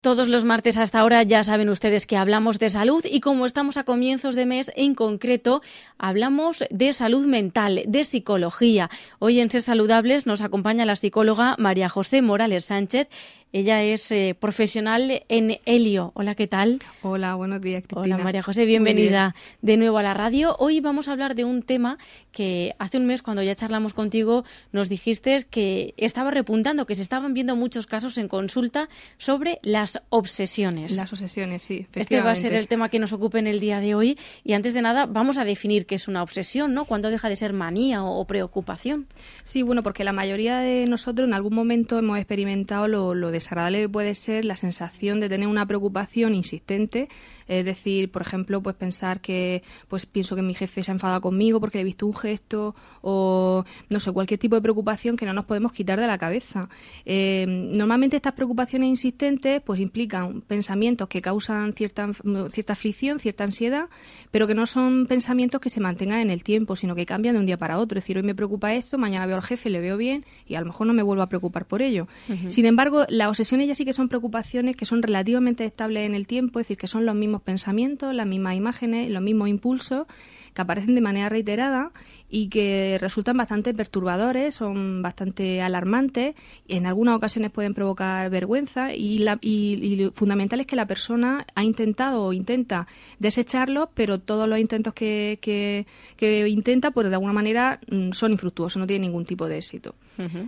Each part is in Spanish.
Todos los martes hasta ahora ya saben ustedes que hablamos de salud y como estamos a comienzos de mes en concreto hablamos de salud mental, de psicología. Hoy en Ser Saludables nos acompaña la psicóloga María José Morales Sánchez. Ella es eh, profesional en Helio. Hola, ¿qué tal? Hola, buenos días, Cristina. Hola, María José, bienvenida de nuevo a la radio. Hoy vamos a hablar de un tema que hace un mes, cuando ya charlamos contigo, nos dijiste que estaba repuntando, que se estaban viendo muchos casos en consulta sobre las obsesiones. Las obsesiones, sí. Este va a ser el tema que nos ocupe en el día de hoy. Y antes de nada, vamos a definir qué es una obsesión, ¿no? ¿Cuándo deja de ser manía o, preocupación? Sí, bueno, porque la mayoría de nosotros en algún momento hemos experimentado lo, lo desagradable puede ser la sensación de tener una preocupación insistente, es decir, por ejemplo, pues pensar que pues pienso que mi jefe se ha enfadado conmigo porque he visto un gesto o no sé, cualquier tipo de preocupación que no nos podemos quitar de la cabeza. Eh, normalmente estas preocupaciones insistentes pues implican pensamientos que causan cierta, cierta aflicción, cierta ansiedad, pero que no son pensamientos que se mantengan en el tiempo, sino que cambian de un día para otro. Es decir, hoy me preocupa esto, mañana veo al jefe, le veo bien y a lo mejor no me vuelvo a preocupar por ello. Sin embargo, las obsesiones ya sí que son preocupaciones que son relativamente estables en el tiempo, es decir, que son los mismos pensamientos, las mismas imágenes, los mismos impulsos que aparecen de manera reiterada y que resultan bastante perturbadores, son bastante alarmantes, en algunas ocasiones pueden provocar vergüenza y, la, y, fundamental es que la persona ha intentado o intenta desecharlos, pero todos los intentos que, que, que intenta, pues de alguna manera mm, son infructuosos, no tienen ningún tipo de éxito.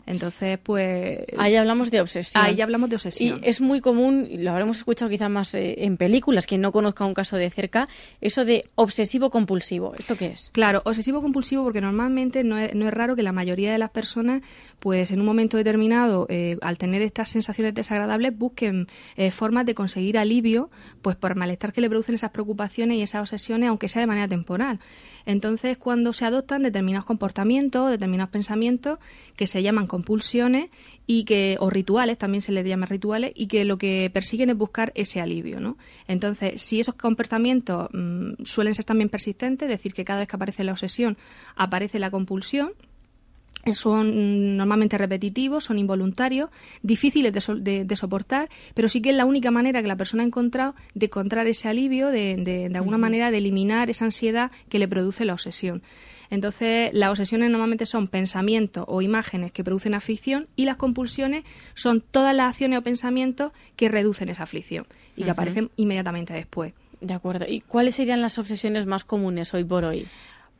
Entonces, pues... Ahí hablamos de obsesión. Ahí hablamos de obsesión. Y es muy común, lo habremos escuchado quizás más eh, en películas, quien no conozca un caso de cerca, eso de ¿Esto qué es? Claro, obsesivo-compulsivo porque normalmente no es, no es, raro que la mayoría de las personas, pues en un momento determinado, eh, al tener estas sensaciones desagradables, busquen eh, formas de conseguir alivio, pues por malestar que le producen esas preocupaciones y esas obsesiones, aunque sea de manera temporal. Entonces, cuando se adoptan determinados comportamientos, determinados pensamientos que se llaman compulsiones y que o rituales, también se les llama rituales y que lo que persiguen es buscar ese alivio, ¿no? Entonces, si esos comportamientos mmm, suelen ser también persistentes, es decir, que cada vez que aparece la obsesión aparece la compulsión, son normalmente repetitivos, son involuntarios, difíciles de, so de, de, soportar, pero sí que es la única manera que la persona ha encontrado de encontrar ese alivio, de, alguna uh -huh. manera de eliminar esa ansiedad que le produce la obsesión. Entonces, las obsesiones normalmente son pensamientos o imágenes que producen aflicción y las compulsiones son todas las acciones o pensamientos que reducen esa aflicción y que uh -huh. aparecen inmediatamente después. De acuerdo. ¿Y cuáles serían las obsesiones más comunes hoy por hoy?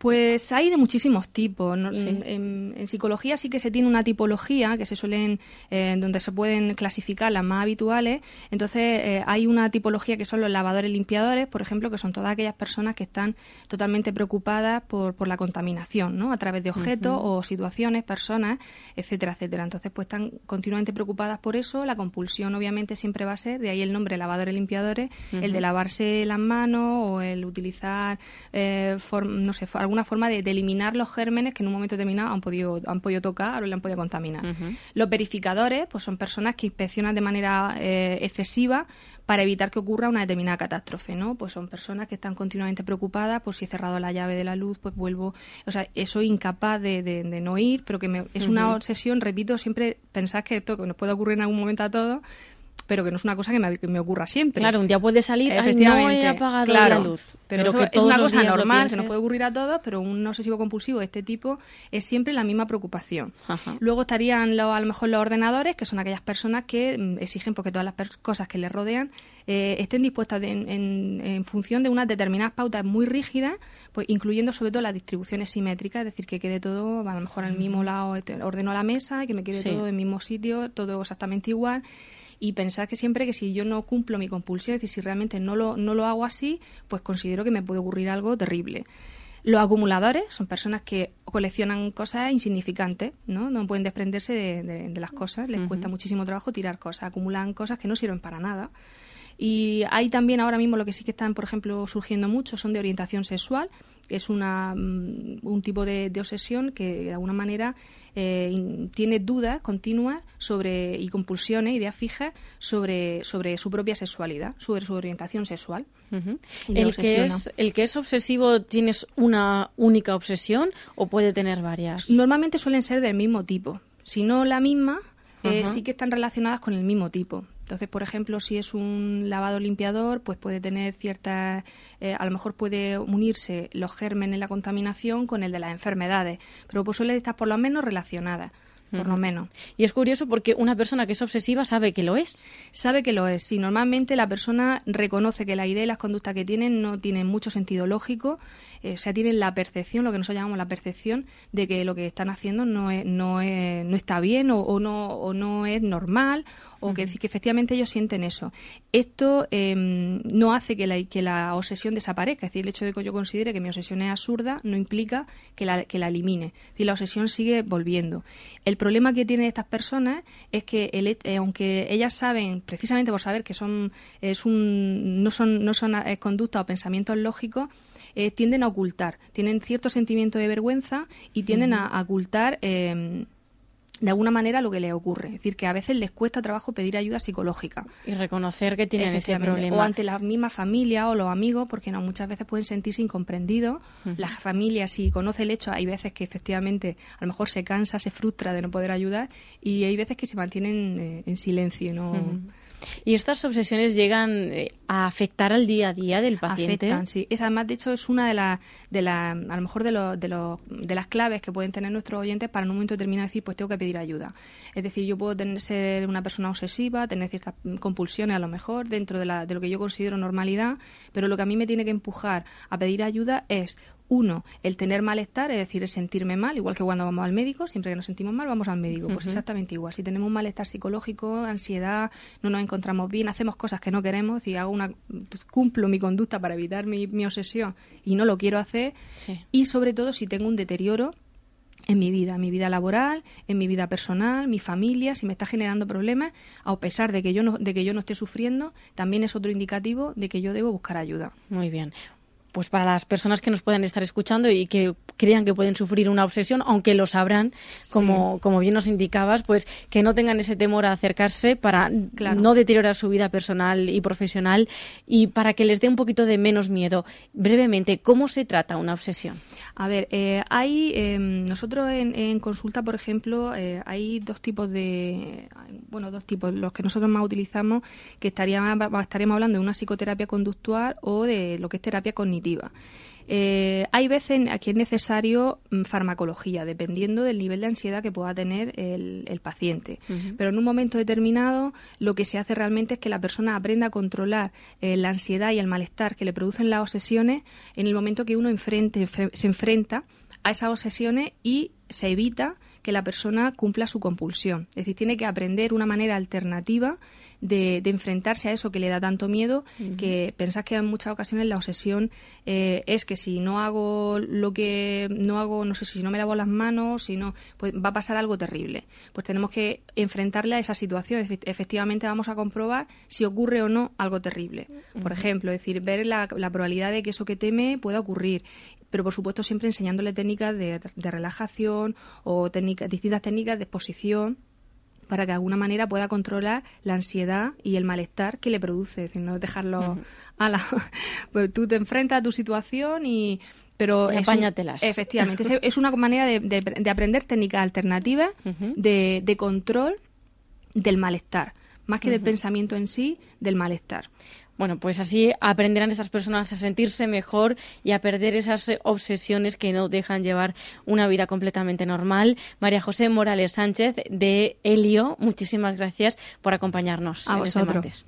Pues hay de muchísimos tipos. ¿no? Sí. En, en, psicología sí que se tiene una tipología que se suelen, eh, donde se pueden clasificar las más habituales. Entonces eh, hay una tipología que son los lavadores limpiadores, por ejemplo, que son todas aquellas personas que están totalmente preocupadas por, por la contaminación, ¿no? A través de objetos uh -huh. o situaciones, personas, etcétera, etcétera. Entonces pues están continuamente preocupadas por eso. La compulsión obviamente siempre va a ser, de ahí el nombre lavadores limpiadores, uh -huh. el de lavarse las manos o el utilizar, eh, no sé, alguna forma de, de, eliminar los gérmenes que en un momento determinado han podido, han podido tocar o le han podido contaminar. Uh -huh. Los verificadores pues son personas que inspeccionan de manera eh, excesiva para evitar que ocurra una determinada catástrofe, ¿no? Pues son personas que están continuamente preocupadas, pues si he cerrado la llave de la luz, pues vuelvo, o sea, soy incapaz de, de, de no ir, pero que me, es uh -huh. una obsesión, repito, siempre pensás que esto que nos puede ocurrir en algún momento a todos, pero que no es una cosa que me, que me ocurra siempre. Claro, un día puede salir, Ay, no he apagado claro, la luz. Pero, pero que es una cosa normal, se nos puede ocurrir a todos, pero un obsesivo compulsivo de este tipo es siempre la misma preocupación. Ajá. Luego estarían lo, a lo mejor los ordenadores, que son aquellas personas que mm, exigen porque todas las cosas que les rodean eh, estén dispuestas de, en, en, en, función de unas determinadas pautas muy rígidas, pues incluyendo sobre todo las distribuciones simétricas, es decir, que quede todo a lo mejor al mismo lado, ordeno la mesa, que me quede sí. todo en el mismo sitio, todo exactamente igual y pensar que siempre que si yo no cumplo mi compulsión, es decir, si realmente no lo, no lo hago así, pues considero que me puede ocurrir algo terrible. Los acumuladores son personas que coleccionan cosas insignificantes, ¿no? No pueden desprenderse de, de, de las cosas, les uh -huh. cuesta muchísimo trabajo tirar cosas, acumulan cosas que no sirven para nada. Y hay también ahora mismo lo que sí que están, por ejemplo, surgiendo mucho son de orientación sexual, es una, mm, un tipo de, de, obsesión que de alguna manera eh, tiene dudas continuas sobre y compulsiones, ideas fijas sobre, sobre su propia sexualidad, sobre su orientación sexual. Uh -huh. ¿El, que es, ¿El que es obsesivo tienes una única obsesión o puede tener varias? Normalmente suelen ser del mismo tipo. Si no la misma, eh, sí que están relacionadas con el mismo tipo. Entonces, por ejemplo, si es un lavado limpiador, pues puede tener ciertas, eh, a lo mejor puede unirse los gérmenes, la contaminación con el de las enfermedades, pero pues suele estar por lo menos relacionada por lo menos. Y es curioso porque una persona que es obsesiva sabe que lo es. Sabe que lo es. Si normalmente la persona reconoce que la idea y las conductas que tienen no tienen mucho sentido lógico, eh, o sea, tienen la percepción, lo que nosotros llamamos la percepción, de que lo que están haciendo no, es, no, es, no está bien o, no, o no es normal o que, que, efectivamente ellos sienten eso. Esto em, no hace que la, que la obsesión desaparezca. Es decir, el hecho de que yo considere que mi obsesión es absurda no implica que la, que la elimine. Es decir, la obsesión sigue volviendo. El problema que tienen estas personas es que, el, eh, aunque ellas saben, precisamente por saber que son, es un, no son, no son eh, conductas o pensamientos lógicos, eh, tienden a ocultar, tienen cierto sentimiento de vergüenza y tienden a, ocultar eh, de alguna manera lo que les ocurre. Es decir, que a veces les cuesta trabajo pedir ayuda psicológica. Y reconocer que tienen ese problema. O ante la misma familia o los amigos, porque no, muchas veces pueden sentirse incomprendidos. La familia, si conoce el hecho, hay veces que efectivamente a lo mejor se cansa, se frustra de no poder ayudar y hay veces que se mantienen eh, en silencio. ¿no? ¿Y estas obsesiones llegan eh, a afectar al día a día del paciente? Afectan, sí. Es, además, de hecho, es una de las, de la, a lo mejor de, lo, de, lo, de las claves que pueden tener nuestros oyentes para en un momento determinado decir, pues tengo que pedir ayuda. Es decir, yo puedo tener, ser una persona obsesiva, tener ciertas compulsiones a lo mejor dentro de, la, de lo que yo considero normalidad, pero lo que a mí me tiene que empujar a pedir ayuda es uno, el tener malestar, es decir, el sentirme mal, igual que cuando vamos al médico, siempre que nos sentimos mal vamos al médico, pues exactamente igual. Si tenemos un malestar psicológico, ansiedad, no nos encontramos bien, hacemos cosas que no queremos, y hago una cumplo mi conducta para evitar mi, obsesión y no lo quiero hacer, y sobre todo si tengo un deterioro en mi vida, en mi vida laboral, en mi vida personal, mi familia, si me está generando problemas, a pesar de que yo no, de que yo no esté sufriendo, también es otro indicativo de que yo debo buscar ayuda. Muy bien pues para las personas que nos puedan estar escuchando y que crean que pueden sufrir una obsesión, aunque lo sabrán, como, como bien nos indicabas, pues que no tengan ese temor a acercarse para no deteriorar su vida personal y profesional y para que les dé un poquito de menos miedo. Brevemente, ¿cómo se trata una obsesión? A ver, eh, hay em, nosotros en, consulta, por ejemplo, eh, hay dos tipos de, bueno, dos tipos, los que nosotros más utilizamos, que estaríamos, estaríamos hablando de una psicoterapia conductual o de lo que es terapia cognitiva eh, hay veces aquí es necesario mm, farmacología, dependiendo del nivel de ansiedad que pueda tener el, paciente. Pero en un momento determinado, lo que se hace realmente es que la persona aprenda a controlar eh, la ansiedad y el malestar que le producen las obsesiones en el momento que uno enfrente, se enfrenta a esas obsesiones y se evita que la persona cumpla su compulsión. Es decir, tiene que aprender una manera alternativa de, enfrentarse a eso que le da tanto miedo, que pensás que en muchas ocasiones la obsesión eh, es que si no hago lo que no hago, no sé si no me lavo las manos, si no, pues va a pasar algo terrible. Pues tenemos que enfrentarle a esa situación. Efectivamente vamos a comprobar si ocurre o no algo terrible. Por ejemplo, es decir, ver la, probabilidad de que eso que teme pueda ocurrir pero por supuesto siempre enseñándole técnicas de, de relajación o técnicas, distintas técnicas de exposición para que de alguna manera pueda controlar la ansiedad y el malestar que le produce, es decir, no dejarlo a la... pues tú te enfrentas a tu situación y pero efectivamente es, una manera de, aprender técnicas alternativas de, de, control del malestar más que del pensamiento en sí del malestar bueno, pues así aprenderán estas personas a sentirse mejor y a perder esas obsesiones que no dejan llevar una vida completamente normal. María José Morales Sánchez de Helio, muchísimas gracias por acompañarnos. A vosotros.